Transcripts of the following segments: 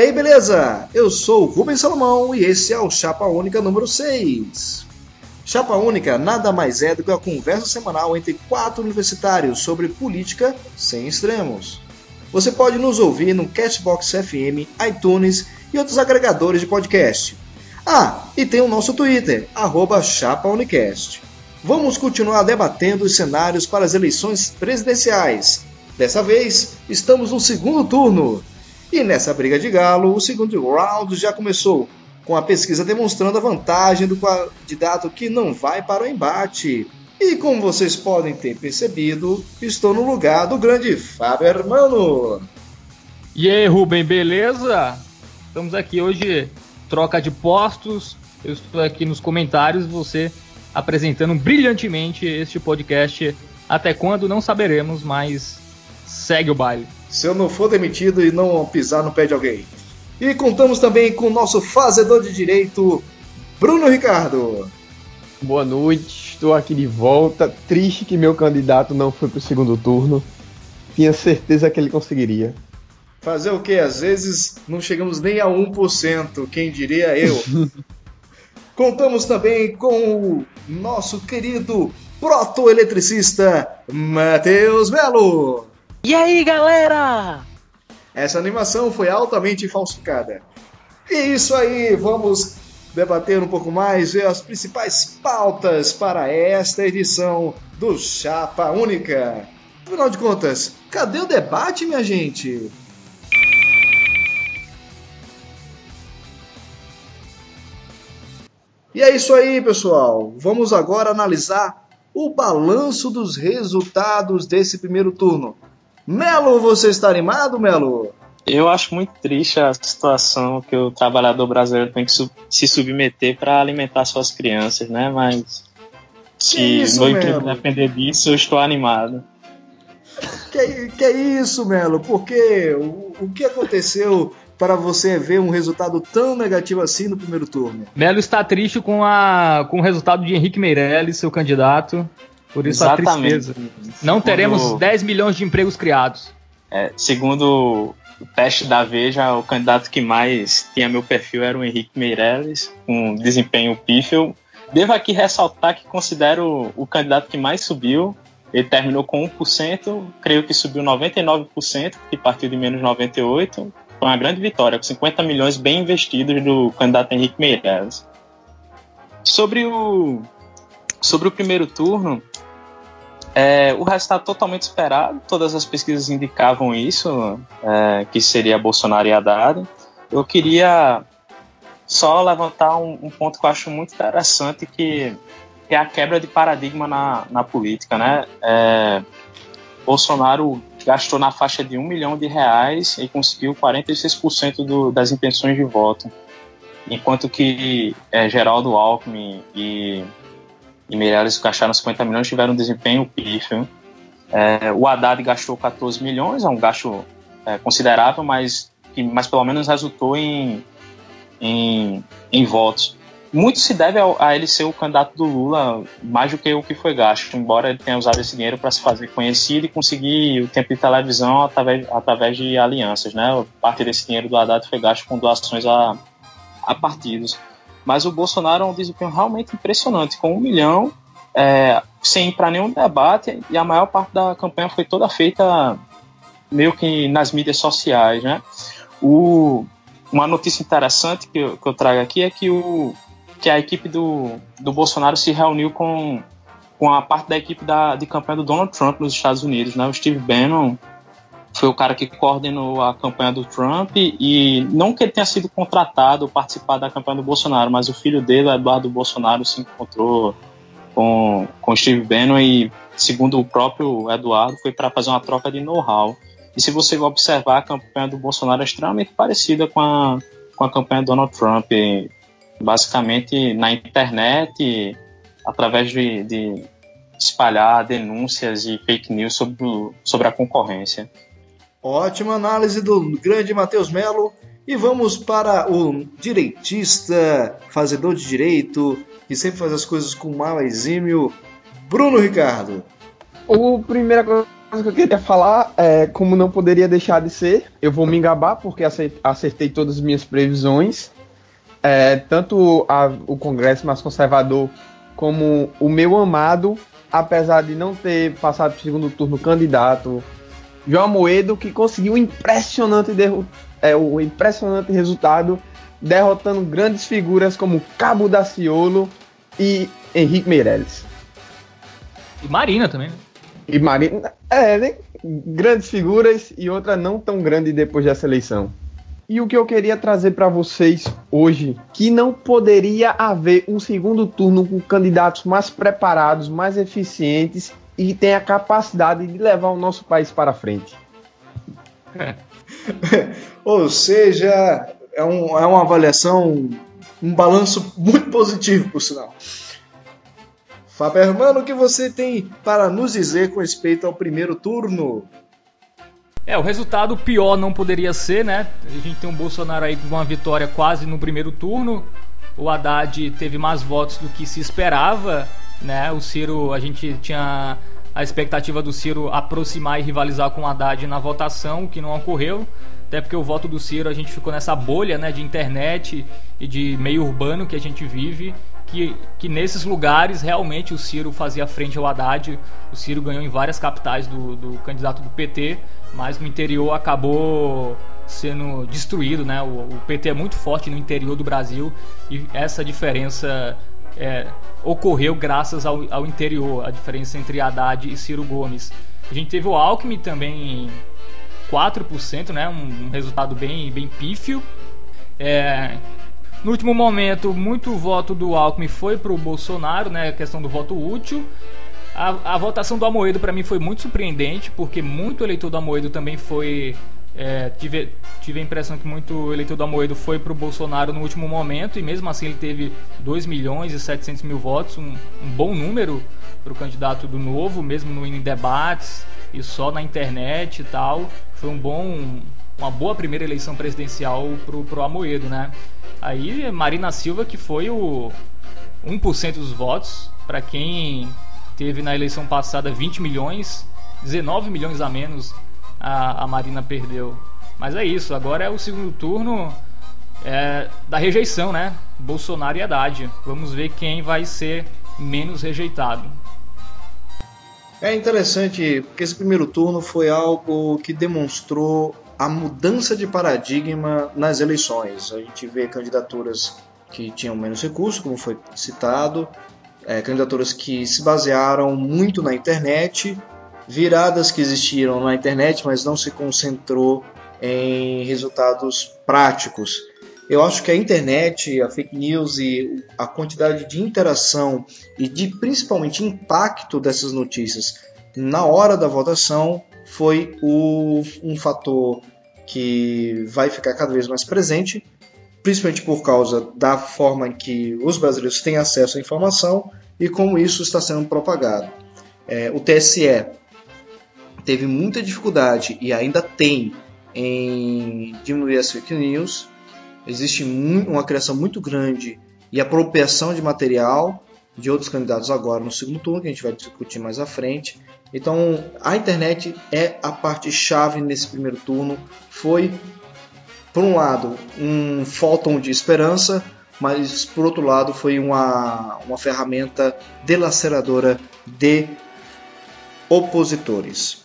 aí, beleza? Eu sou o Rubens Salomão e esse é o Chapa Única número 6. Chapa Única nada mais é do que a conversa semanal entre quatro universitários sobre política sem extremos. Você pode nos ouvir no Castbox FM, iTunes e outros agregadores de podcast. Ah, e tem o nosso Twitter, ChapaUnicast. Vamos continuar debatendo os cenários para as eleições presidenciais. Dessa vez, estamos no segundo turno. E nessa briga de galo, o segundo round já começou, com a pesquisa demonstrando a vantagem do candidato que não vai para o embate. E como vocês podem ter percebido, estou no lugar do grande Fábio Hermano. E aí, Rubem, beleza? Estamos aqui hoje, troca de postos. Eu estou aqui nos comentários, você apresentando brilhantemente este podcast. Até quando não saberemos, mas segue o baile se eu não for demitido e não pisar no pé de alguém. E contamos também com o nosso fazedor de direito, Bruno Ricardo. Boa noite, estou aqui de volta. Triste que meu candidato não foi para o segundo turno. Tinha certeza que ele conseguiria. Fazer o que? Às vezes não chegamos nem a 1%, quem diria eu. Contamos também com o nosso querido proto-eletricista Matheus Melo. E aí, galera? Essa animação foi altamente falsificada. E isso aí, vamos debater um pouco mais, ver as principais pautas para esta edição do Chapa Única. Afinal de contas, cadê o debate, minha gente? E é isso aí, pessoal. Vamos agora analisar o balanço dos resultados desse primeiro turno. Melo, você está animado, Melo? Eu acho muito triste a situação que o trabalhador brasileiro tem que se submeter para alimentar suas crianças, né? Mas se isso, meu emprego depender disso, eu estou animado. Que, que é isso, Melo? Porque o, o que aconteceu para você ver um resultado tão negativo assim no primeiro turno? Melo está triste com, a, com o resultado de Henrique Meirelles, seu candidato. Por isso Exatamente. a tristeza. Não segundo, teremos 10 milhões de empregos criados. É, segundo o teste da Veja, o candidato que mais tinha meu perfil era o Henrique Meirelles, com desempenho pífio. Devo aqui ressaltar que considero o candidato que mais subiu. Ele terminou com 1%, creio que subiu 99%, que partiu de menos 98%. Foi uma grande vitória, com 50 milhões bem investidos do candidato Henrique Meirelles. Sobre o, sobre o primeiro turno, é, o resultado totalmente esperado, todas as pesquisas indicavam isso, é, que seria Bolsonaro e Haddad. Eu queria só levantar um, um, ponto que eu acho muito interessante, que, que é a quebra de paradigma na, na política. Né? É, Bolsonaro gastou na faixa de um milhão de reais e conseguiu 46% do, das intenções de voto, enquanto que é, Geraldo Alckmin e e Meirelles gastaram 50 milhões tiveram um desempenho pífio. É, o Haddad gastou 14 milhões, é um gasto é, considerável, mas, que, mas pelo menos resultou em, em, em votos. Muito se deve a, a, ele ser o candidato do Lula, mais do que o que foi gasto, embora ele tenha usado esse dinheiro para se fazer conhecido e conseguir o tempo de televisão através, através de alianças. Né? Parte desse dinheiro do Haddad foi gasto com doações a, a partidos. Mas o Bolsonaro é um desempenho realmente impressionante, com um milhão, é, sem ir para nenhum debate, e a maior parte da campanha foi toda feita meio que nas mídias sociais. Né? O, uma notícia interessante que eu, que eu trago aqui é que, o, que a equipe do, do Bolsonaro se reuniu com, com a parte da equipe da, de campanha do Donald Trump nos Estados Unidos. Né? O Steve Bannon foi o cara que coordenou a campanha do Trump e não que ele tenha sido contratado ou participado da campanha do Bolsonaro, mas o filho dele, Eduardo Bolsonaro, se encontrou com, com Steve Bannon e, segundo o próprio Eduardo, foi para fazer uma troca de know-how. E se você observar, a campanha do Bolsonaro é extremamente parecida com a, com a campanha do Donald Trump. Basicamente, na internet, através de, de espalhar denúncias e fake news sobre, sobre a concorrência. Ótima análise do grande Matheus Melo. E vamos para o direitista, fazedor de direito, que sempre faz as coisas com mal exímio, Bruno Ricardo. O primeira coisa que eu queria falar é, como não poderia deixar de ser, eu vou me engabar porque acertei todas as minhas previsões. É, tanto a, o Congresso mais conservador como o meu amado, apesar de não ter passado o segundo turno candidato, João Moedo, que conseguiu um impressionante, é, o impressionante resultado, derrotando grandes figuras como Cabo Daciolo e Henrique Meirelles. E Marina também, né? E Marina, é, né? grandes figuras e outra não tão grande depois dessa eleição. E o que eu queria trazer para vocês hoje, que não poderia haver um segundo turno com candidatos mais preparados, mais eficientes e tenha a capacidade de levar o nosso país para frente. Ou seja, é, um, é uma avaliação, um balanço muito positivo, por sinal. Fábio Hermano, o que você tem para nos dizer com respeito ao primeiro turno? É, o resultado pior não poderia ser, né? A gente tem um Bolsonaro aí com uma vitória quase no primeiro turno. O Haddad teve mais votos do que se esperava, né? O Ciro, a gente tinha a expectativa do Ciro aproximar e rivalizar com o Haddad na votação, o que não ocorreu. Até porque o voto do Ciro a gente ficou nessa bolha, né, de internet e de meio urbano que a gente vive que, que nesses lugares realmente o Ciro fazia frente ao Haddad. O Ciro ganhou em várias capitais do, do candidato do PT, mas no interior acabou sendo destruído, né? O, o, PT é muito forte no interior do Brasil e essa diferença é, ocorreu graças ao, ao, interior, a diferença entre Haddad e Ciro Gomes. A gente teve o Alckmin também 4%, né? Um, um resultado bem, bem pífio. É, no último momento, muito voto do Alckmin foi para o Bolsonaro, né? A questão do voto útil. A, a votação do Amoedo para mim foi muito surpreendente, porque muito eleitor do Amoedo também foi. É, tive, tive a impressão que muito eleitor do Amoedo foi para o Bolsonaro no último momento, e mesmo assim ele teve 2 milhões e 700 mil votos, um, um bom número para o candidato do Novo, mesmo no em debates e só na internet e tal. Foi um bom, uma boa primeira eleição presidencial pro, pro Amoedo, né? Aí Marina Silva que foi o 1% dos votos, para quem teve na eleição passada 20 milhões, 19 milhões a menos a, a Marina perdeu. Mas é isso, agora é o segundo turno é, da rejeição, né? Bolsonaro e Haddad. Vamos ver quem vai ser menos rejeitado. É interessante porque esse primeiro turno foi algo que demonstrou a mudança de paradigma nas eleições. A gente vê candidaturas que tinham menos recursos, como foi citado, é, candidaturas que se basearam muito na internet, viradas que existiram na internet, mas não se concentrou em resultados práticos. Eu acho que a internet, a fake news e a quantidade de interação e de principalmente impacto dessas notícias na hora da votação foi o, um fator que vai ficar cada vez mais presente, principalmente por causa da forma em que os brasileiros têm acesso à informação e como isso está sendo propagado. É, o TSE teve muita dificuldade e ainda tem em diminuir as fake news. Existe uma criação muito grande e apropriação de material de outros candidatos agora no segundo turno, que a gente vai discutir mais à frente. Então, a internet é a parte chave nesse primeiro turno. Foi, por um lado, um fóton de esperança, mas por outro lado, foi uma, uma ferramenta delaceradora de opositores.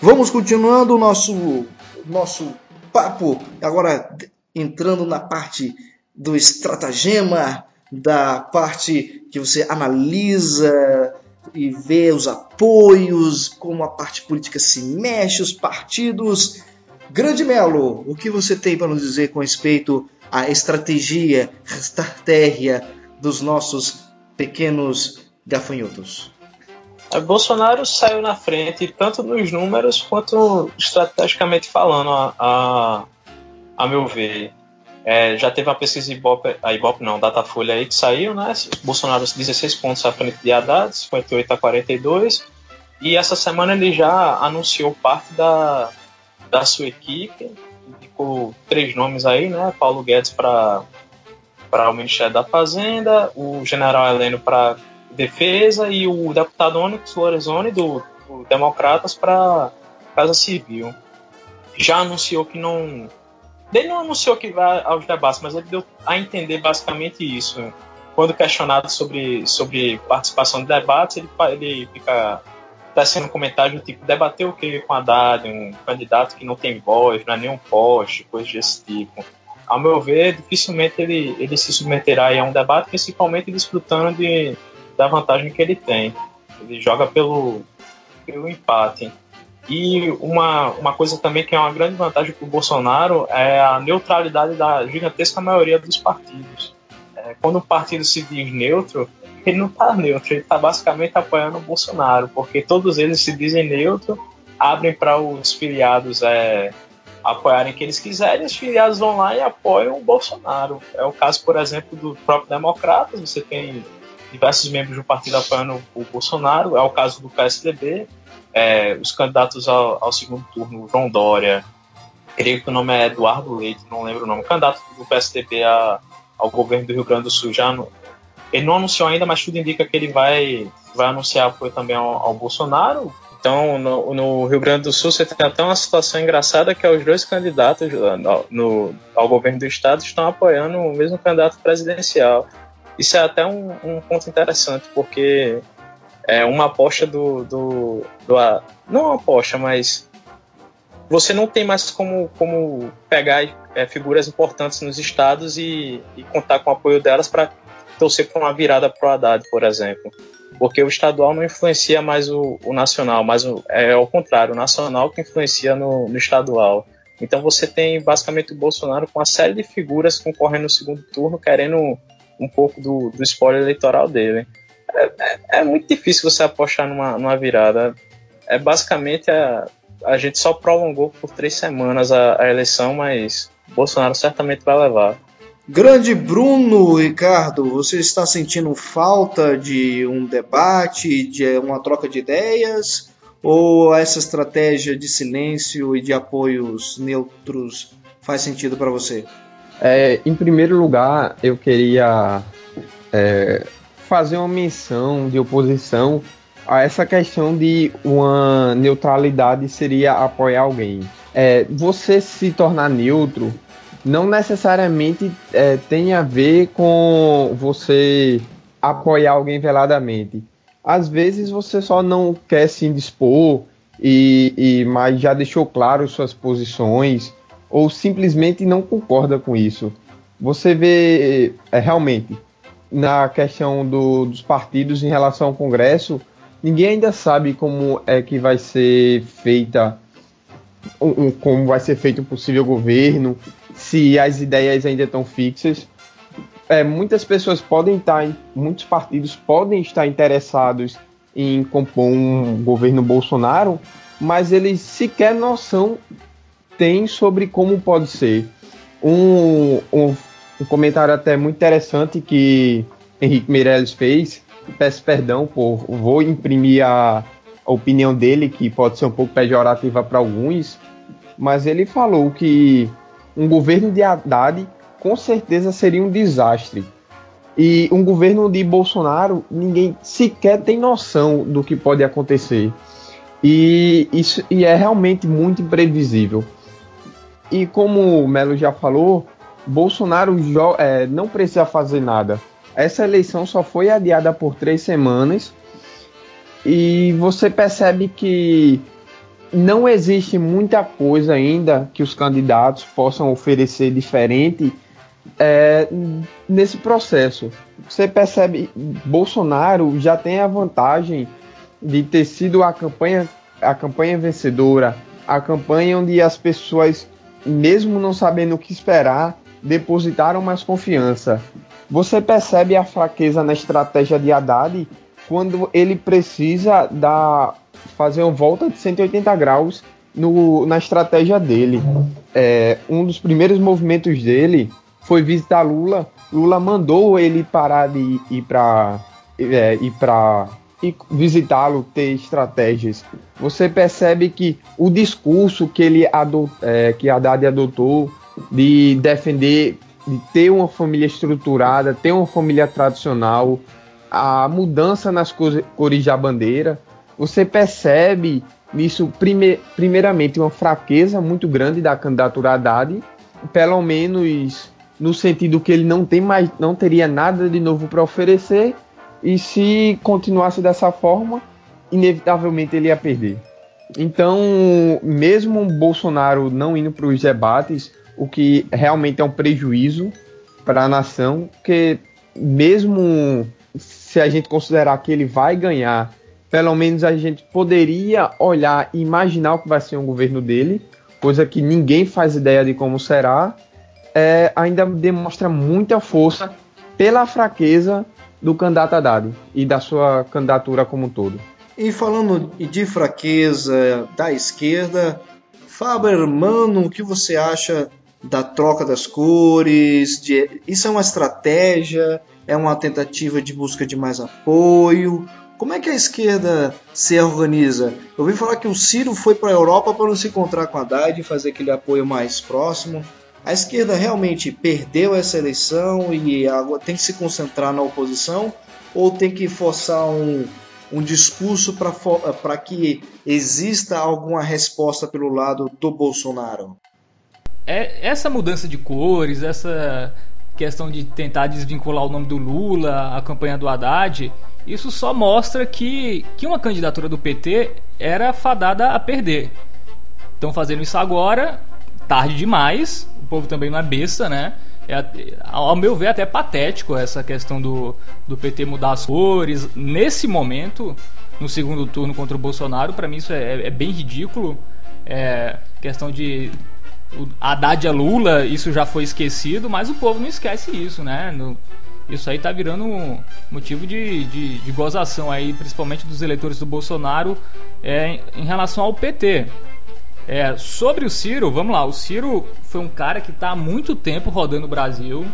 Vamos continuando o nosso, nosso papo, agora entrando na parte do estratagema, da parte que você analisa e vê os apoios, como a parte política se mexe, os partidos. Grande Melo, o que você tem para nos dizer com respeito à estratégia, estratégia dos nossos pequenos gafanhotos? Bolsonaro saiu na frente tanto nos números quanto estrategicamente falando, a, a, a meu ver. É, já teve a pesquisa Ibope, a Ibope não, Datafolha aí que saiu, né? Bolsonaro 16 pontos à frente de Haddad, 58 a 42. E essa semana ele já anunciou parte da, da sua equipe, indicou três nomes aí, né? Paulo Guedes para o Ministério da Fazenda, o general Heleno para Defesa e o deputado Onyx Lorenzoni do, do Democratas para Casa Civil. Já anunciou que não. Ele não anunciou que vai aos debates, mas ele deu a entender basicamente isso. Quando questionado sobre, sobre participação de debates, ele, ele fica tecendo um comentário tipo: debater o que com a Haddad, um candidato que não tem voz, não é nenhum poste, coisas desse tipo ao meu ver, dificilmente ele, ele se submeterá a um debate, principalmente desfrutando de, da vantagem que ele tem. Ele joga pelo, pelo empate. E uma, uma coisa também que é uma grande vantagem para o Bolsonaro é a neutralidade da gigantesca maioria dos partidos. É, quando o partido se diz neutro, ele não está neutro, ele está basicamente apoiando o Bolsonaro, porque todos eles se dizem neutro, abrem para os filiados é, apoiarem quem eles quiserem, os filiados vão lá e apoiam o Bolsonaro. É o caso, por exemplo, do próprio Democratas, você tem diversos membros do partido apoiando o Bolsonaro, é o caso do PSDB, é, os candidatos ao, ao, segundo turno, João Dória, creio que o nome é Eduardo Leite, não lembro o nome, o candidato do PSDB a, ao governo do Rio Grande do Sul já no, ele não anunciou ainda, mas tudo indica que ele vai, vai anunciar apoio também ao, ao Bolsonaro. Então, no, no, Rio Grande do Sul, você tem até uma situação engraçada que é os dois candidatos no, no, ao governo do estado estão apoiando o mesmo candidato presidencial. Isso é até um, um ponto interessante, porque é uma aposta do, do, do, Não uma aposta, mas você não tem mais como, como pegar é, figuras importantes nos estados e, e contar com o apoio delas para torcer para uma virada pro Haddad, por exemplo porque o estadual não influencia mais o, o nacional, mas o, é ao contrário, o nacional que influencia no, no, estadual. Então você tem basicamente o Bolsonaro com uma série de figuras concorrendo no segundo turno, querendo um pouco do, do spoiler eleitoral dele. É, é, é, muito difícil você apostar numa, numa virada. É basicamente a, a gente só prolongou por três semanas a, a eleição, mas Bolsonaro certamente vai levar. Grande Bruno Ricardo, você está sentindo falta de um debate, de uma troca de ideias? Ou essa estratégia de silêncio e de apoios neutros faz sentido para você? É, em primeiro lugar, eu queria é, fazer uma menção de oposição a essa questão de uma neutralidade seria apoiar alguém. É, você se tornar neutro não necessariamente é, tem a ver com você apoiar alguém veladamente. Às vezes você só não quer se indispor e, e mas já deixou claro suas posições ou simplesmente não concorda com isso. Você vê é, realmente na questão do, dos partidos em relação ao Congresso, ninguém ainda sabe como é que vai ser feita um, um, como vai ser feito um possível governo, se as ideias ainda estão fixas. É, muitas pessoas podem estar, muitos partidos podem estar interessados em compor um governo Bolsonaro, mas eles sequer noção têm sobre como pode ser. Um, um, um comentário até muito interessante que Henrique Meirelles fez, peço perdão por vou imprimir a, a opinião dele, que pode ser um pouco pejorativa para alguns, mas ele falou que um governo de Haddad com certeza seria um desastre. E um governo de Bolsonaro, ninguém sequer tem noção do que pode acontecer. E isso e é realmente muito imprevisível. E como o Melo já falou, Bolsonaro é, não precisa fazer nada. Essa eleição só foi adiada por três semanas e você percebe que não existe muita coisa ainda que os candidatos possam oferecer diferente é, nesse processo. Você percebe, Bolsonaro já tem a vantagem de ter sido a campanha, a campanha vencedora, a campanha onde as pessoas, mesmo não sabendo o que esperar, depositaram mais confiança. Você percebe a fraqueza na estratégia de Haddad quando ele precisa dar fazer uma volta de 180 graus no, na estratégia dele. É, um dos primeiros movimentos dele foi visitar Lula. Lula mandou ele parar de ir para é, ir para visitá-lo, ter estratégias. Você percebe que o discurso que ele adot, é, que Haddad adotou de defender, de ter uma família estruturada, ter uma família tradicional, a mudança nas cores da bandeira, você percebe nisso, prime, primeiramente, uma fraqueza muito grande da candidatura Haddad, pelo menos no sentido que ele não tem mais, não teria nada de novo para oferecer, e se continuasse dessa forma, inevitavelmente ele ia perder. Então, mesmo Bolsonaro não indo para os debates, o que realmente é um prejuízo para a nação, porque mesmo se a gente considerar que ele vai ganhar, pelo menos a gente poderia olhar e imaginar o que vai ser um governo dele, coisa que ninguém faz ideia de como será, é, ainda demonstra muita força pela fraqueza do candidato Haddad e da sua candidatura como um todo. E falando de fraqueza da esquerda, Faber, mano, o que você acha da troca das cores? De... Isso é uma estratégia? É uma tentativa de busca de mais apoio? Como é que a esquerda se organiza? Eu ouvi falar que o Ciro foi para a Europa para não se encontrar com a Haddad e fazer aquele apoio mais próximo. A esquerda realmente perdeu essa eleição e agora tem que se concentrar na oposição ou tem que forçar um, um discurso para que exista alguma resposta pelo lado do Bolsonaro? É, essa mudança de cores, essa questão de tentar desvincular o nome do Lula, a campanha do Haddad, isso só mostra que, que uma candidatura do PT era fadada a perder. Estão fazendo isso agora, tarde demais, povo também não é besta, né? é, ao meu ver, até patético essa questão do, do PT mudar as cores. Nesse momento, no segundo turno contra o Bolsonaro, para mim isso é, é, bem ridículo. É, questão de o Haddad é Lula, isso já foi esquecido, mas o povo não esquece isso, né? No, isso aí tá virando um motivo de, de, de, gozação aí, principalmente dos eleitores do Bolsonaro é, em relação ao PT. É, sobre o Ciro, vamos lá. O Ciro foi um cara que está há muito tempo rodando o Brasil.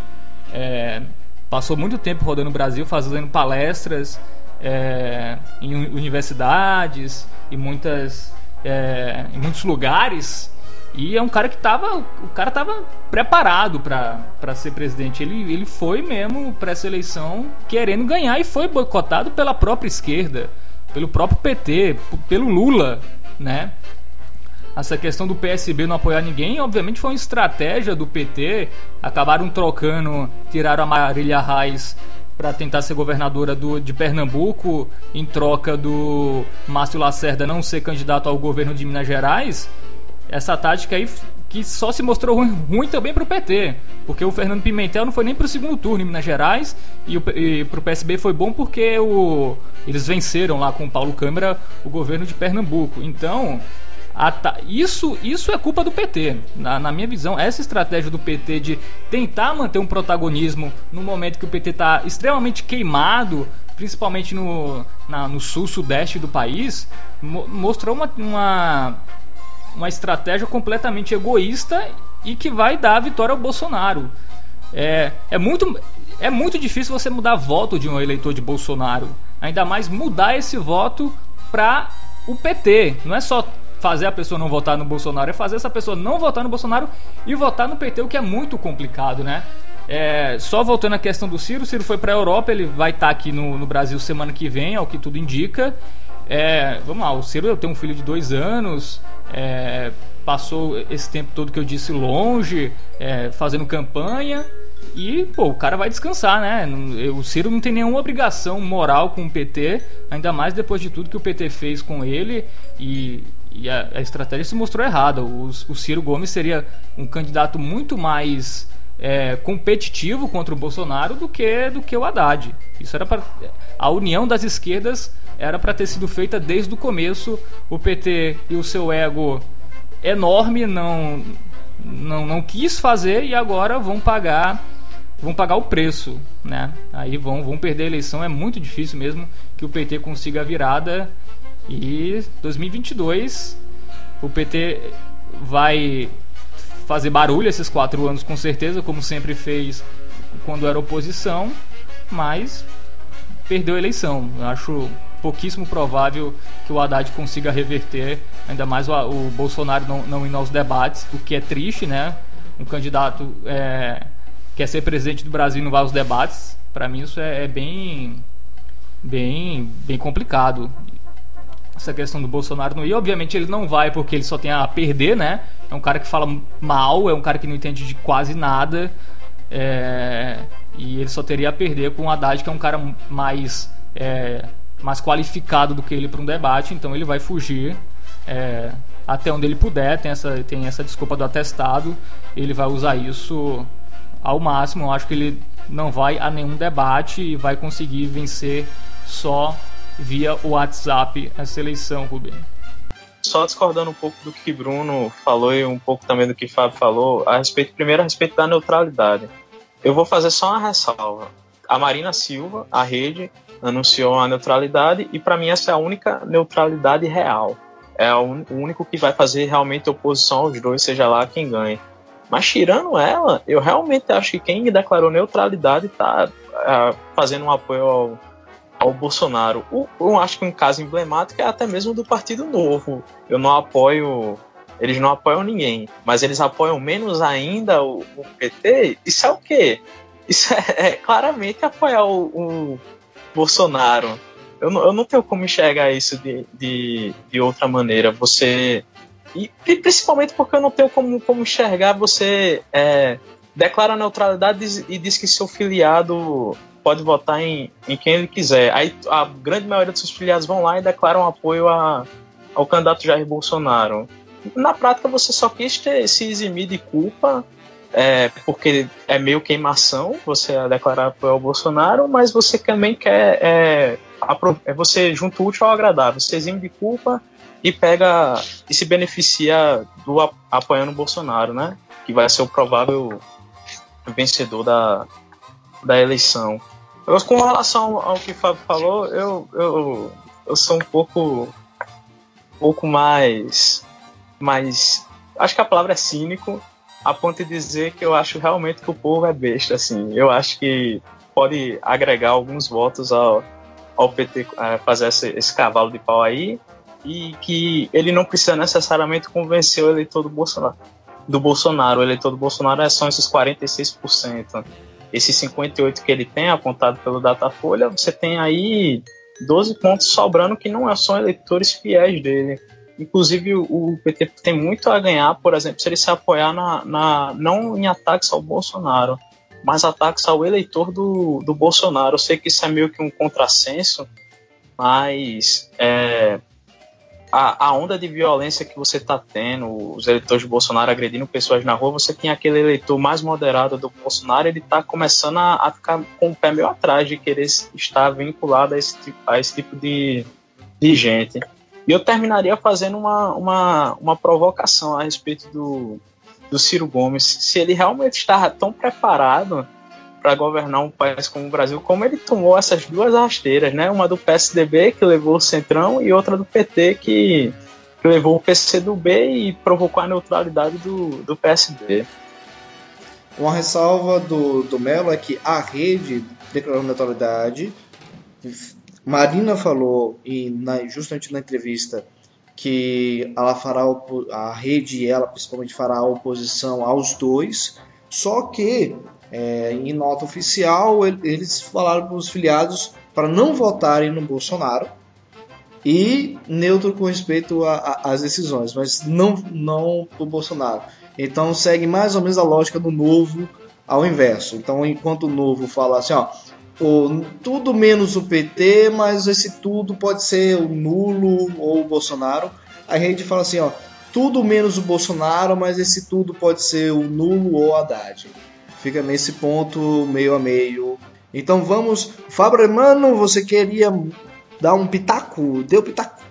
É, passou muito tempo rodando o Brasil, fazendo palestras é, em universidades e muitas, é, em muitos lugares. E é um cara que tava. O cara tava preparado para ser presidente. Ele, ele foi mesmo para essa eleição querendo ganhar e foi boicotado pela própria esquerda, pelo próprio PT, pelo Lula, né? Essa questão do PSB não apoiar ninguém, obviamente foi uma estratégia do PT. Acabaram trocando, tiraram a Marília Reis para tentar ser governadora do, de Pernambuco, em troca do Márcio Lacerda não ser candidato ao governo de Minas Gerais. Essa tática aí que só se mostrou ruim, ruim também para o PT, porque o Fernando Pimentel não foi nem para o segundo turno em Minas Gerais e, para o PSB foi bom porque o, eles venceram lá com o Paulo Câmara o governo de Pernambuco. Então, isso, isso é culpa do PT. Na, na, minha visão, essa estratégia do PT de tentar manter um protagonismo no momento que o PT está extremamente queimado, principalmente no, na, no sul-sudeste do país, mo mostrou uma, uma, uma estratégia completamente egoísta e que vai dar a vitória ao Bolsonaro. É, é, muito, é muito difícil você mudar voto de um eleitor de Bolsonaro. Ainda mais mudar esse voto para o PT. Não é só fazer a pessoa não votar no Bolsonaro, é fazer essa pessoa não votar no Bolsonaro e votar no PT, o que é muito complicado, né? É, só voltando à questão do Ciro, o Ciro foi para a Europa, ele vai estar tá aqui no, no, Brasil semana que vem, ao que tudo indica. É, vamos lá, o Ciro tem um filho de dois anos, é, passou esse tempo todo que eu disse longe, é, fazendo campanha. E, pô, o cara vai descansar, né? O Ciro não tem nenhuma obrigação moral com o PT, ainda mais depois de tudo que o PT fez com ele. E, e a, a, estratégia se mostrou errada. O, o, Ciro Gomes seria um candidato muito mais é, competitivo contra o Bolsonaro do que do que o Haddad. Isso era para a união das esquerdas era para ter sido feita desde o começo. O PT e o seu ego enorme não não, não quis fazer e agora vão pagar vão pagar o preço, né? Aí vão, vão perder a eleição, é muito difícil mesmo que o PT consiga a virada. E 2022 o PT vai fazer barulho esses quatro anos com certeza, como sempre fez quando era oposição, mas perdeu a eleição. Eu acho pouquíssimo provável que o Haddad consiga reverter, ainda mais o, o Bolsonaro não, não indo aos debates, o que é triste, né? Um candidato é, quer ser presidente do Brasil e não vai aos debates, para mim isso é, é, bem, bem, bem complicado. Essa questão do Bolsonaro não ir. Obviamente ele não vai porque ele só tem a perder, né? É um cara que fala mal, é um cara que não entende de quase nada. É... E ele só teria a perder com o Haddad, que é um cara mais, é... mais qualificado do que ele para um debate, então ele vai fugir. É... Até onde ele puder, tem essa, tem essa desculpa do atestado, ele vai usar isso ao máximo. Eu acho que ele não vai a nenhum debate e vai conseguir vencer só via WhatsApp essa eleição, Rubem. Só discordando um pouco do que Bruno falou e um pouco também do que Fábio falou, a respeito, primeiro a respeito da neutralidade. Eu vou fazer só uma ressalva. A Marina Silva, a rede, anunciou a neutralidade e para mim essa é a única neutralidade real. É o único que vai fazer realmente oposição aos dois, seja lá quem ganhe. Mas tirando ela, eu realmente acho que quem declarou neutralidade está uh, fazendo um apoio ao, ao Bolsonaro. O, eu acho que um caso emblemático é até mesmo do Partido Novo. Eu não apoio. Eles não apoiam ninguém, mas eles apoiam menos ainda o, o PT. Isso é o quê? Isso é, é claramente apoiar o, o Bolsonaro. Eu não, eu não, tenho como enxergar isso de, de, de outra maneira. Você. E, principalmente porque eu não tenho como, como enxergar você é, declara neutralidade e diz que seu filiado pode votar em, em quem ele quiser. Aí a grande maioria dos seus filiados vão lá e declaram apoio a, ao candidato Jair Bolsonaro. Na prática, você só quis ter, se eximir de culpa, é, porque é meio queimação você declarar apoio ao Bolsonaro, mas você também quer. É, é você junto útil ao agradável. Você exime de culpa e pega e se beneficia do apoiando o Bolsonaro, né? Que vai ser o provável vencedor da, da eleição. Eu, com relação ao que o Fábio falou, eu, eu, eu sou um pouco, um pouco mais, mais. Acho que a palavra é cínico, a ponto de dizer que eu acho realmente que o povo é besta. Assim, eu acho que pode agregar alguns votos ao, ao PT é, fazer esse, esse cavalo de pau aí e que ele não precisa necessariamente convencer o eleitor do Bolsonaro. Do Bolsonaro, o eleitor do Bolsonaro é só esses 46% esses 58 que ele tem apontado pelo Datafolha, você tem aí 12 pontos sobrando que não são eleitores fiéis dele. Inclusive, o PT tem muito a ganhar, por exemplo, se ele se apoiar na, na não em ataques ao Bolsonaro, mas ataques ao eleitor do, do Bolsonaro. Eu sei que isso é meio que um contrassenso, mas é, a, a, onda de violência que você está tendo, os eleitores de Bolsonaro agredindo pessoas na rua, você tem aquele eleitor mais moderado do Bolsonaro, ele está começando a, a, ficar com o pé meio atrás de querer estar vinculado a esse, a esse tipo de, de gente. E eu terminaria fazendo uma, uma, uma provocação a respeito do, do Ciro Gomes. Se ele realmente estava tão preparado para governar um país como o Brasil, como ele tomou essas duas rasteiras, né? Uma do PSDB que levou o Centrão e outra do PT que, levou o PCdoB e provocou a neutralidade do, do PSD. Uma ressalva do, do Melo é que a rede declarou neutralidade. Marina falou, e na, justamente na entrevista, que ela fará a rede e ela principalmente fará oposição aos dois. Só que é, em nota oficial, eles falaram para os filiados para não votarem no Bolsonaro e neutro com respeito às decisões, mas não, não o Bolsonaro. Então segue mais ou menos a lógica do novo ao inverso. Então, enquanto o novo fala assim, ó, o, tudo menos o PT, mas esse tudo pode ser o nulo ou o Bolsonaro, a rede fala assim, ó, tudo menos o Bolsonaro, mas esse tudo pode ser o nulo ou Haddad fica nesse ponto meio a meio. Então vamos, Fábio mano, você queria dar um pitaco? Deu pitaco?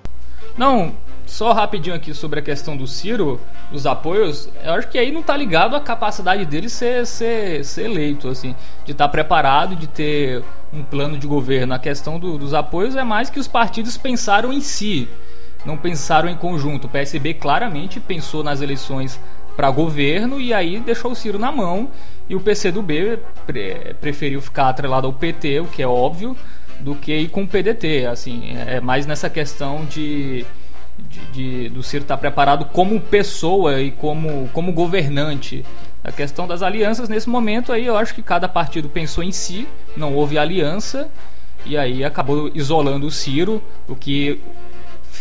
Não, só rapidinho aqui sobre a questão do Ciro, dos apoios, eu acho que aí não tá ligado a capacidade dele ser, ser, ser eleito, assim, de estar tá preparado, de ter um plano de governo. A questão do, dos apoios é mais que os partidos pensaram em si, não pensaram em conjunto. O PSB claramente pensou nas eleições para governo e aí deixou o Ciro na mão e o PCdoB pre preferiu ficar atrelado ao PT, o que é óbvio, do que ir com o PDT. Assim, é mais nessa questão de, de, de do Ciro estar tá preparado como pessoa e como, como governante. A questão das alianças nesse momento aí, eu acho que cada partido pensou em si, não houve aliança e aí acabou isolando o Ciro, o que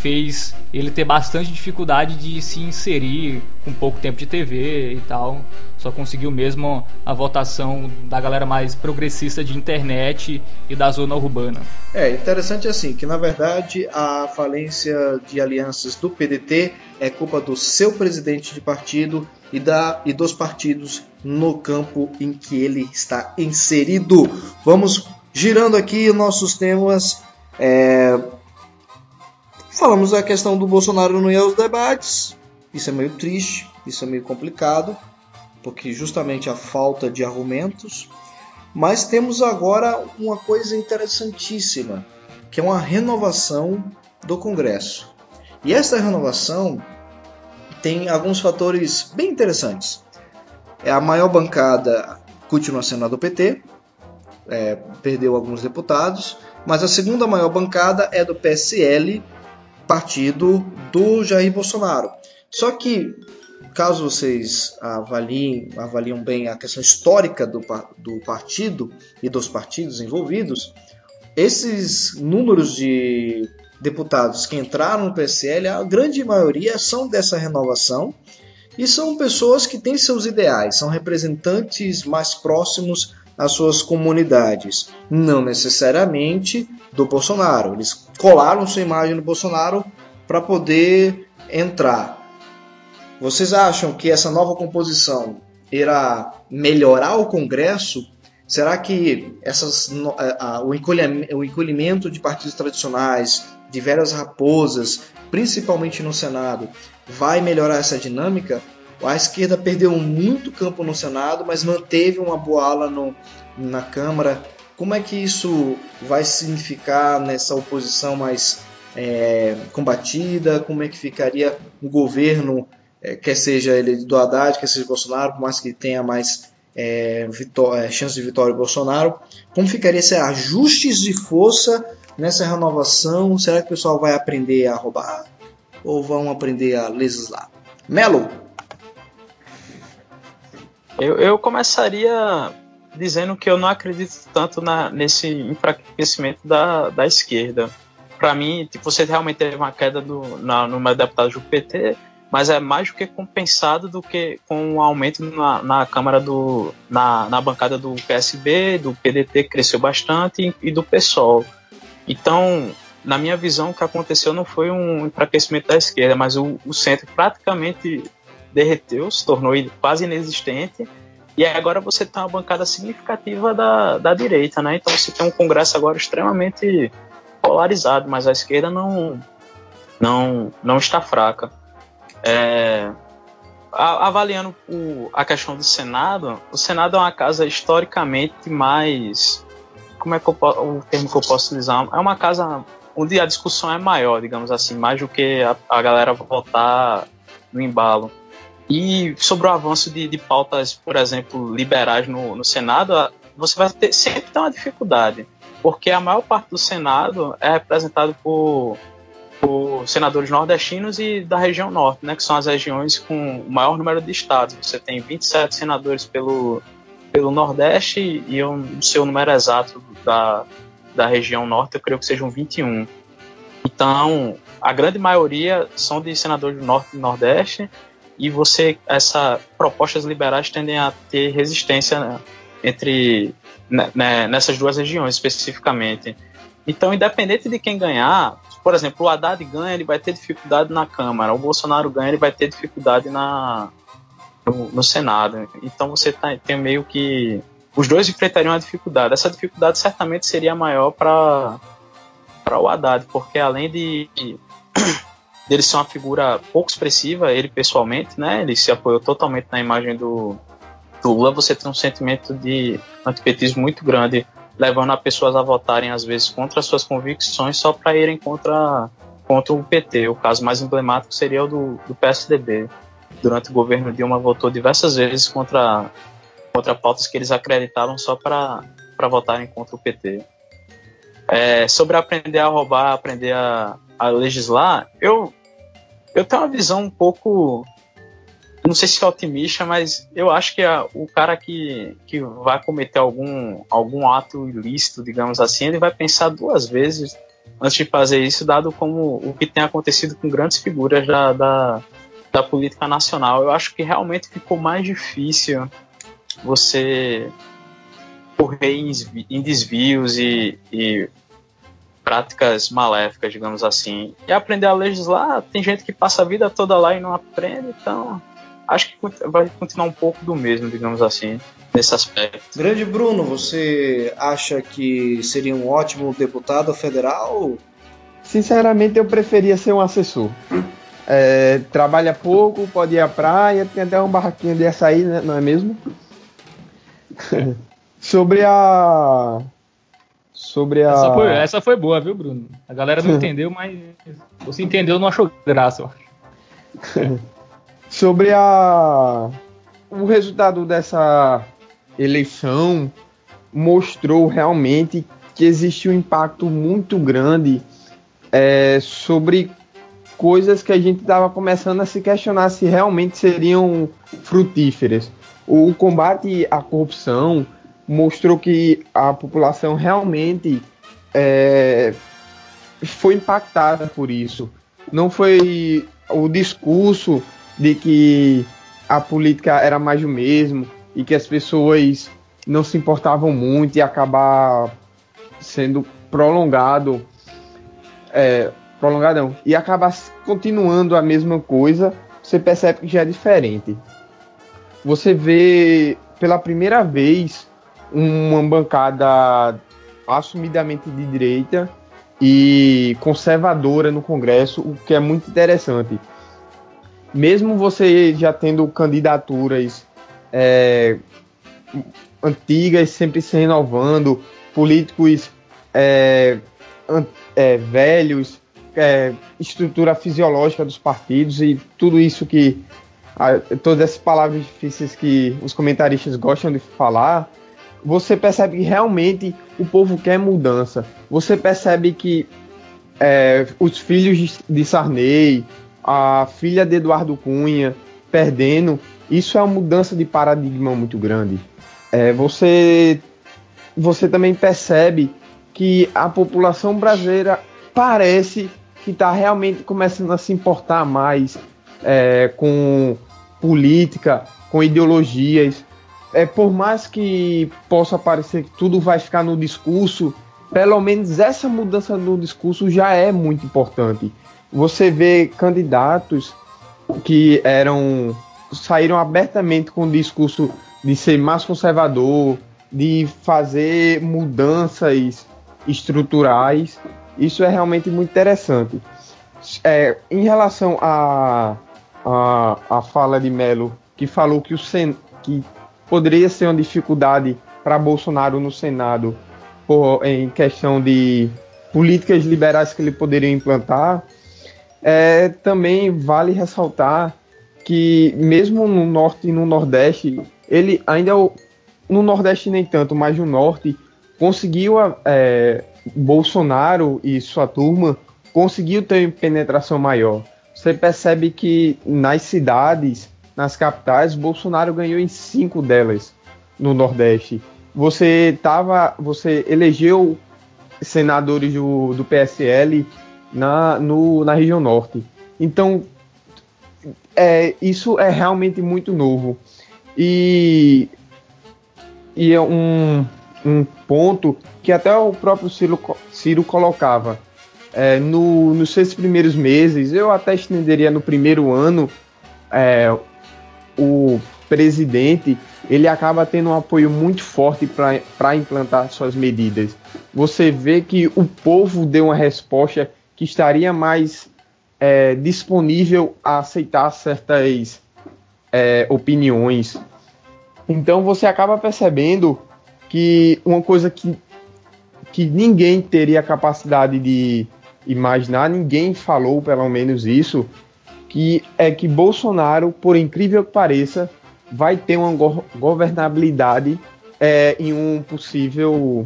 fez ele ter bastante dificuldade de se inserir com pouco tempo de TV e tal. Só conseguiu mesmo a votação da galera mais progressista de internet e da zona urbana. É interessante assim que na verdade a falência de alianças do PDT é culpa do seu presidente de partido e, da, e dos partidos no campo em que ele está inserido. Vamos girando aqui nossos temas. É, Falamos da questão do Bolsonaro não ir aos debates. Isso é meio triste, isso é meio complicado, porque justamente a falta de argumentos. Mas temos agora uma coisa interessantíssima, que é uma renovação do Congresso. E essa renovação tem alguns fatores bem interessantes. É a maior bancada continua sendo a do PT, é, perdeu alguns deputados, mas a segunda maior bancada é do PSL, partido do Jair Bolsonaro. Só que, caso vocês avaliem, avaliam bem a questão histórica do, do partido e dos partidos envolvidos, esses números de deputados que entraram no PSL, a grande maioria são dessa renovação e são pessoas que têm seus ideais, são representantes mais próximos às suas comunidades, não necessariamente do Bolsonaro. Eles colaram sua imagem no Bolsonaro para poder entrar. Vocês acham que essa nova composição irá melhorar o Congresso? Será que essas, o, encolhimento, o encolhimento de partidos tradicionais, de velhas raposas, principalmente no Senado, vai melhorar essa dinâmica? A esquerda perdeu muito campo no Senado, mas manteve uma boa ala no, na Câmara. Como é que isso vai significar nessa oposição mais é, combatida? Como é que ficaria o governo, é, quer seja ele do Haddad, quer seja Bolsonaro, por mais que tenha mais é, é, chance de vitória Bolsonaro? Como ficaria esse ajustes de força nessa renovação? Será que o pessoal vai aprender a roubar ou vão aprender a legislar? Melo! Eu, eu começaria dizendo que eu não acredito tanto na, nesse enfraquecimento da, da esquerda. Para mim, tipo, você realmente teve uma queda do, na, no deputado do PT, mas é mais do que compensado do que com um aumento na, na Câmara do. Na, na bancada do PSB, do PDT que cresceu bastante e, e do PSOL. Então, na minha visão, o que aconteceu não foi um enfraquecimento da esquerda, mas o, o centro praticamente derreteu, se tornou quase inexistente e agora você tem uma bancada significativa da, da direita, né? Então você tem um Congresso agora extremamente polarizado, mas a esquerda não, não, não está fraca. É, avaliando o, a questão do Senado, o Senado é uma casa historicamente mais. Como é que eu, o termo que eu posso utilizar? É uma casa onde a discussão é maior, digamos assim, mais do que a, a galera votar no embalo. E sobre o avanço de, de pautas, por exemplo, liberais no, no Senado, você vai ter, sempre ter uma dificuldade, porque a maior parte do Senado é representado por, por senadores nordestinos e da região norte, né, que são as regiões com o maior número de estados. Você tem 27 senadores pelo, pelo Nordeste e o número exato da, da região norte, eu creio que sejam 21. Então, a grande maioria são de senadores do Norte e Nordeste, e você essa propostas liberais tendem a ter resistência né, entre né, né, nessas duas regiões especificamente. Então, independente de quem ganhar, por exemplo, o Haddad ganha, ele vai ter dificuldade na Câmara, o Bolsonaro ganha, ele vai ter dificuldade na, no, no Senado. Então, você tá, tem meio que. Os dois enfrentariam a dificuldade. Essa dificuldade certamente seria maior para o Haddad, porque além de dele ser uma figura pouco expressiva, ele pessoalmente, né? Ele se apoiou totalmente na imagem do, do Lula. Você tem um sentimento de antipetismo muito grande, levando a pessoas a votarem, às vezes, contra suas convicções só para irem contra, contra o PT. O caso mais emblemático seria o do, do PSDB. Durante o governo Dilma, votou diversas vezes contra, contra pautas que eles acreditavam só para votarem contra o PT. É, sobre aprender a roubar, aprender a, a legislar, eu, eu tenho uma visão um pouco. Não sei se é otimista, mas eu acho que a, o cara que, que vai cometer algum, algum ato ilícito, digamos assim, ele vai pensar duas vezes antes de fazer isso, dado como o que tem acontecido com grandes figuras da, da, da política nacional. Eu acho que realmente ficou mais difícil você correr em desvios e, e práticas maléficas, digamos assim. E aprender a legislar, tem gente que passa a vida toda lá e não aprende, então acho que vai continuar um pouco do mesmo, digamos assim, nesse aspecto. Grande Bruno, você acha que seria um ótimo deputado federal? Sinceramente, eu preferia ser um assessor. É, trabalha pouco, pode ir à praia, tem até um barraquinho de açaí, né? não é mesmo? Sobre a. Sobre a. Essa foi, essa foi, boa, viu, Bruno? A galera não entendeu, mas você entendeu, não achou graça, eu acho. Sobre a. O resultado dessa eleição mostrou realmente que existe um impacto muito grande é, sobre coisas que a gente estava começando a se questionar se realmente seriam frutíferas. O combate à corrupção mostrou que a população realmente é, foi impactada por isso. Não foi o discurso de que a política era mais do mesmo e que as pessoas não se importavam muito e acabar sendo prolongado é, prolongadão e acabar continuando a mesma coisa, você percebe que já é diferente. Você vê pela primeira vez uma bancada assumidamente de direita e conservadora no Congresso, o que é muito interessante. Mesmo você já tendo candidaturas é, antigas sempre se renovando, políticos é, é, velhos, é, estrutura fisiológica dos partidos e tudo isso que. Todas essas palavras difíceis que os comentaristas gostam de falar, você percebe que realmente o povo quer mudança. Você percebe que é, os filhos de Sarney, a filha de Eduardo Cunha perdendo, isso é uma mudança de paradigma muito grande. É, você, você também percebe que a população brasileira parece que está realmente começando a se importar mais é, com política, com ideologias. É, por mais que possa parecer que tudo vai ficar no discurso, pelo menos essa mudança no discurso já é muito importante. Você vê candidatos que eram saíram abertamente com o discurso de ser mais conservador, de fazer mudanças estruturais. Isso é realmente muito interessante. É, em relação à a, a, a, fala de Melo, que falou que, o Sen, que poderia ser uma dificuldade para Bolsonaro no Senado por, em questão de políticas liberais que ele poderia implantar, é, também vale ressaltar que mesmo no norte e no nordeste, ele ainda no nordeste nem tanto, mas no norte conseguiu é, Bolsonaro e sua turma conseguiu ter penetração maior. Você percebe que nas cidades, nas capitais, Bolsonaro ganhou em cinco delas no Nordeste. Você tava, você elegeu senadores do, do PSL na, no, na região norte. Então, é, isso é realmente muito novo. E, e é um, um ponto que até o próprio Ciro, Ciro colocava. É, no, nos seus primeiros meses, eu até estenderia no primeiro ano, é, o presidente ele acaba tendo um apoio muito forte para implantar suas medidas. Você vê que o povo deu uma resposta que estaria mais é, disponível a aceitar certas é, opiniões. Então você acaba percebendo que uma coisa que, que ninguém teria capacidade de imaginar, ninguém falou pelo menos isso, que é que Bolsonaro, por incrível que pareça, vai ter uma go governabilidade é, em um possível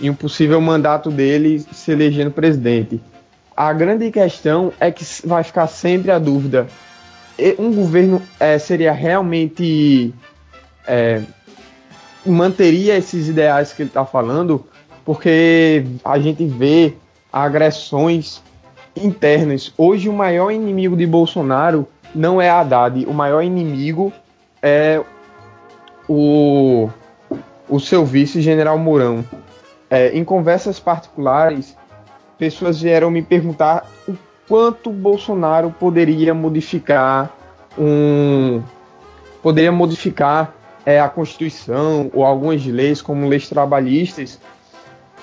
em um possível mandato dele se elegendo presidente. A grande questão é que vai ficar sempre a dúvida: um governo é, seria realmente é, manteria esses ideais que ele está falando, porque a gente vê agressões internas. Hoje o maior inimigo de Bolsonaro não é Haddad, o maior inimigo é o, o seu vice, General Mourão. É, em conversas particulares, pessoas vieram me perguntar o quanto Bolsonaro poderia modificar um poderia modificar é, a Constituição ou algumas leis, como leis trabalhistas.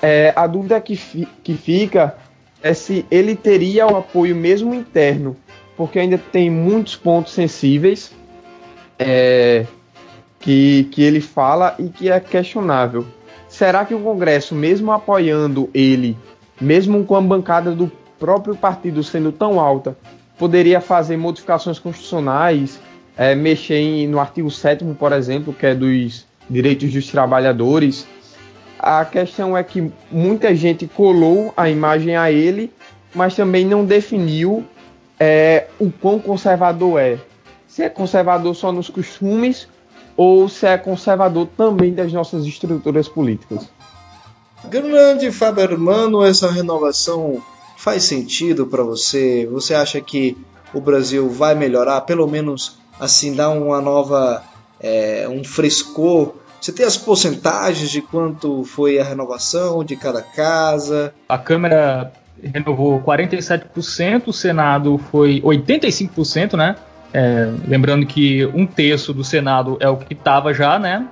É, a dúvida que, fi, que fica é se ele teria o apoio mesmo interno, porque ainda tem muitos pontos sensíveis é, que, que ele fala e que é questionável. Será que o Congresso, mesmo apoiando ele, mesmo com a bancada do próprio partido sendo tão alta, poderia fazer modificações constitucionais, é, mexer em, no artigo 7 por exemplo, que é dos direitos dos trabalhadores? A questão é que muita gente colou a imagem a ele, mas também não definiu é, o quão conservador é. Se é conservador só nos costumes ou se é conservador também das nossas estruturas políticas. Grande Fabermano, essa renovação faz sentido para você? Você acha que o Brasil vai melhorar, pelo menos assim, dar uma nova, é, um frescor você tem as porcentagens de quanto foi a renovação de cada casa? A Câmara renovou 47%, o Senado foi 85%, né? É, lembrando que um terço do Senado é o que estava já, né?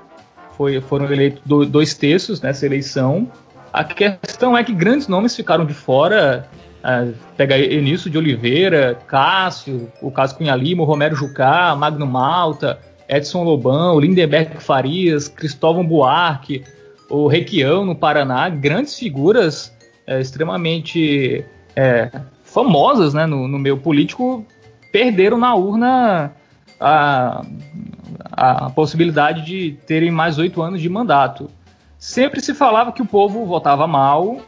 Foi, foram eleitos dois terços nessa eleição. A questão é que grandes nomes ficaram de fora. É, pega Enício de Oliveira, Cássio, o Cássio Cunha Lima, Romero Jucá, Magno Malta, Edson Lobão, Lindenberg Farias, Cristóvão Buarque, o Requião no Paraná, grandes figuras é, extremamente é, famosas né, no, no meio político, perderam na urna a, a possibilidade de terem mais oito anos de mandato. Sempre se falava que o povo votava mal,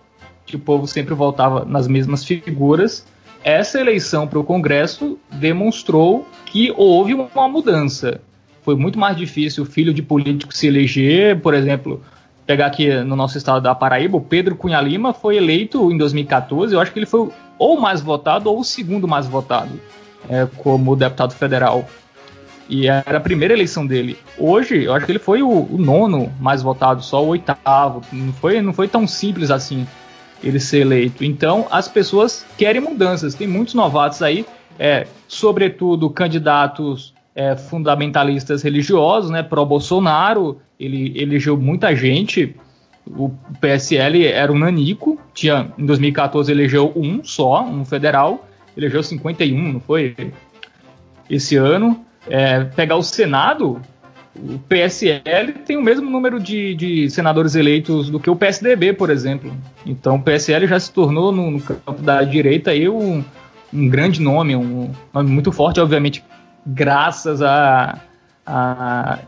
que o povo sempre votava nas mesmas figuras. Essa eleição para o Congresso demonstrou que houve uma mudança foi muito mais difícil o filho de político se eleger, por exemplo, pegar aqui no nosso estado da Paraíba, o Pedro Cunha Lima foi eleito em 2014, eu acho que ele foi ou mais votado ou o segundo mais votado é, como deputado federal. E era a primeira eleição dele. Hoje, eu acho que ele foi o, o, nono mais votado, só o oitavo. Não foi, não foi tão simples assim ele ser eleito. Então, as pessoas querem mudanças. Tem muitos novatos aí, é, sobretudo candidatos é, fundamentalistas religiosos, né, pró-Bolsonaro, ele elegeu muita gente. O PSL era um nanico, tinha em 2014 elegeu um só, um federal, elegeu 51, não foi? Esse ano. É, pegar o Senado, o PSL tem o mesmo número de, de, senadores eleitos do que o PSDB, por exemplo. Então o PSL já se tornou no, no campo da direita aí um, um grande nome, um nome muito forte, obviamente graças a, a,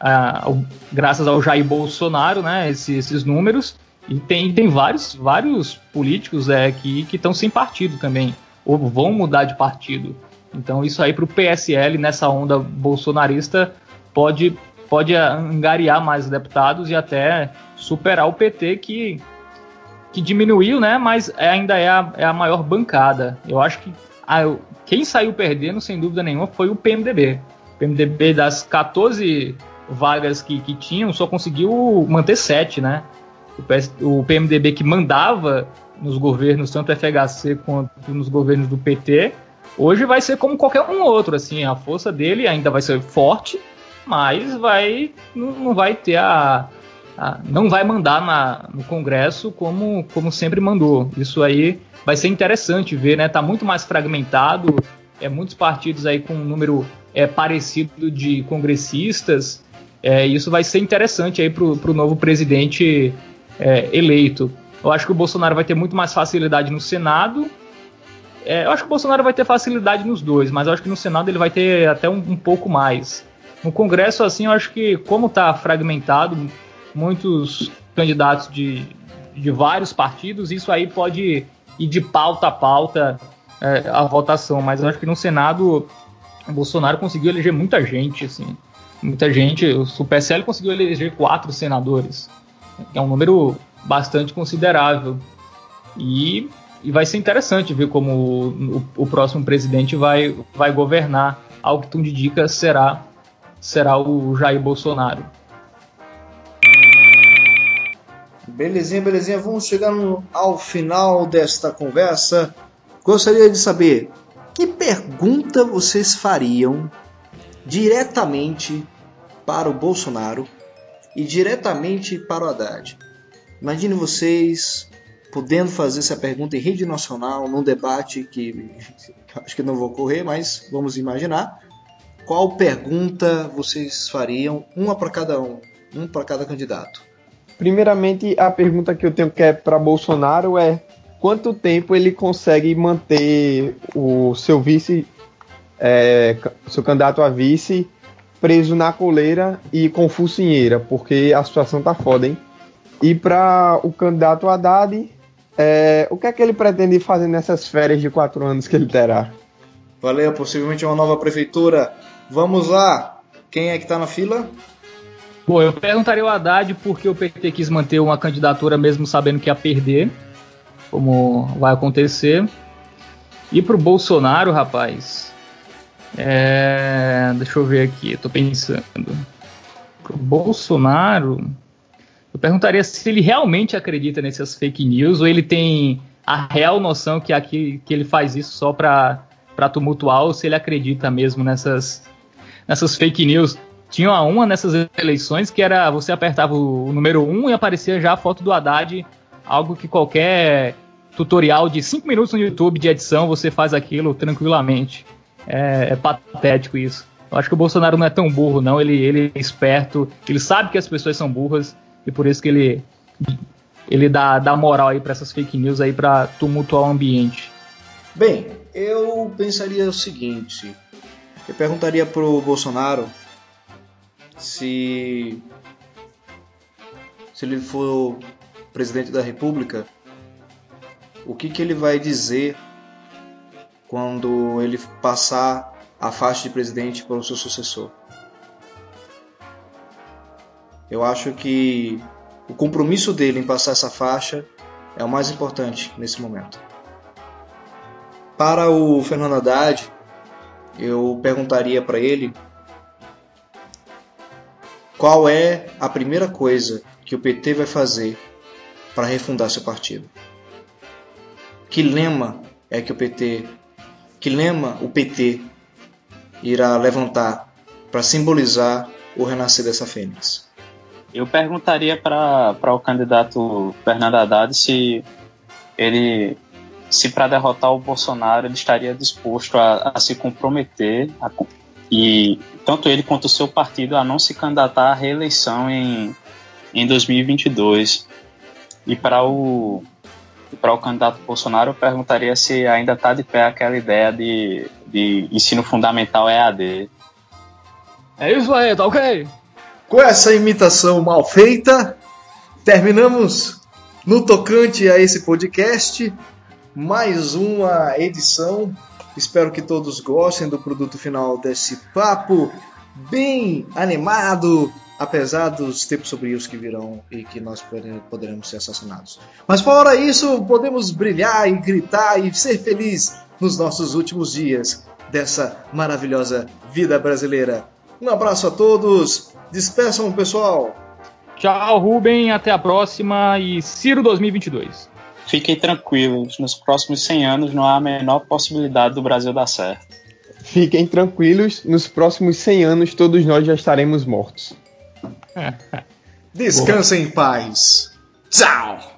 a ao, graças ao Jair Bolsonaro, né, esses, números. E tem, tem vários, vários políticos é, que estão sem partido também, ou vão mudar de partido. Então isso aí para o PSL, nessa onda bolsonarista, pode, pode angariar mais deputados e até superar o PT, que, que diminuiu, né, mas ainda é a, é a maior bancada. Eu acho que a, quem saiu perdendo, sem dúvida nenhuma, foi o PMDB. O PMDB das 14 vagas que, que tinham, só conseguiu manter 7, né? O, PS, o PMDB que mandava nos governos, tanto FHC quanto nos governos do PT, hoje vai ser como qualquer um outro, assim, a força dele ainda vai ser forte, mas vai não, não vai ter a, a, não vai mandar na, no Congresso como, como sempre mandou. Isso aí vai ser interessante ver, né? Tá muito mais fragmentado, é muitos partidos aí com um número é, parecido de congressistas. É, isso vai ser interessante aí pro, pro novo presidente é, eleito. Eu acho que o Bolsonaro vai ter muito mais facilidade no Senado. É, eu acho que o Bolsonaro vai ter facilidade nos dois, mas eu acho que no Senado ele vai ter até um, um pouco mais. No Congresso, assim, eu acho que, como está fragmentado, muitos candidatos de, de vários partidos, isso aí pode e de pauta a pauta é, a votação. Mas eu acho que no Senado Bolsonaro conseguiu eleger muita gente, assim. Muita gente. O PSL conseguiu eleger quatro senadores. Que é um número bastante considerável. E e vai ser interessante ver como o, o, o, próximo presidente vai, vai governar. Algo que tudo indica será, será o Jair Bolsonaro. Belezinha, belezinha. Vamos chegando ao final desta conversa. Gostaria de saber que pergunta vocês fariam diretamente para o Bolsonaro e diretamente para o Haddad. Imagine vocês podendo fazer essa pergunta em rede nacional, num debate que acho que não vai ocorrer, mas vamos imaginar. Qual pergunta vocês fariam, uma para cada um, um para cada candidato? Primeiramente, a pergunta que eu tenho que é para Bolsonaro é quanto tempo ele consegue manter o seu vice, é, seu candidato a vice, preso na coleira e com focinheira, porque a situação tá foda, hein? E para o candidato Haddad, é, o que é que ele pretende fazer nessas férias de quatro anos que ele terá? Valeu, possivelmente uma nova prefeitura. Vamos lá, quem é que está na fila? Bom, eu perguntaria ao Haddad porque o PT quis manter uma candidatura mesmo sabendo que ia perder, como vai acontecer. E pro Bolsonaro, rapaz, é... deixa eu ver aqui, eu tô pensando. Pro Bolsonaro, eu perguntaria se ele realmente acredita nessas fake news ou ele tem a real noção que aqui que ele faz isso só para tumultuar ou se ele acredita mesmo nessas nessas fake news. Tinha uma nessas eleições que era você apertava o, número 1 um e aparecia já a foto do Haddad, algo que qualquer tutorial de 5 minutos no YouTube de edição você faz aquilo tranquilamente. É, é patético isso. Eu acho que o Bolsonaro não é tão burro, não. Ele, ele é esperto, ele sabe que as pessoas são burras e por isso que ele ele dá, dá moral aí para essas fake news aí para tumultuar o ambiente. Bem, eu pensaria o seguinte, eu perguntaria pro Bolsonaro se se ele for presidente da República, o que que ele vai dizer quando ele passar a faixa de presidente para o seu sucessor? Eu acho que o compromisso dele em passar essa faixa é o mais importante nesse momento. Para o Fernando Haddad, eu perguntaria para ele qual é a primeira coisa que o PT vai fazer para refundar seu partido. Que lema é que o PT, que lema o PT irá levantar para simbolizar o renascer dessa fênix? Eu perguntaria para o candidato Fernando Haddad se ele, se para derrotar o Bolsonaro, ele estaria disposto a, a se comprometer a, e tanto ele quanto o seu partido a não se candidatar à reeleição em, em 2022. E para o para o candidato Bolsonaro, eu perguntaria se ainda está de pé aquela ideia de, de ensino fundamental EAD. É isso aí, tá ok? Com essa imitação mal feita, terminamos no tocante a esse podcast. Mais uma edição. Espero que todos gostem do produto final desse papo bem animado, apesar dos tempos sombrios que virão e que nós poderemos ser assassinados. Mas fora isso, podemos brilhar e gritar e ser feliz nos nossos últimos dias dessa maravilhosa vida brasileira. Um abraço a todos Despeçam, pessoal. Tchau, Rubem. Até a próxima. E Ciro 2022. Fiquem tranquilos. Nos próximos 100 anos não há a menor possibilidade do Brasil dar certo. Fiquem tranquilos. Nos próximos 100 anos todos nós já estaremos mortos. Descansem em paz. Tchau.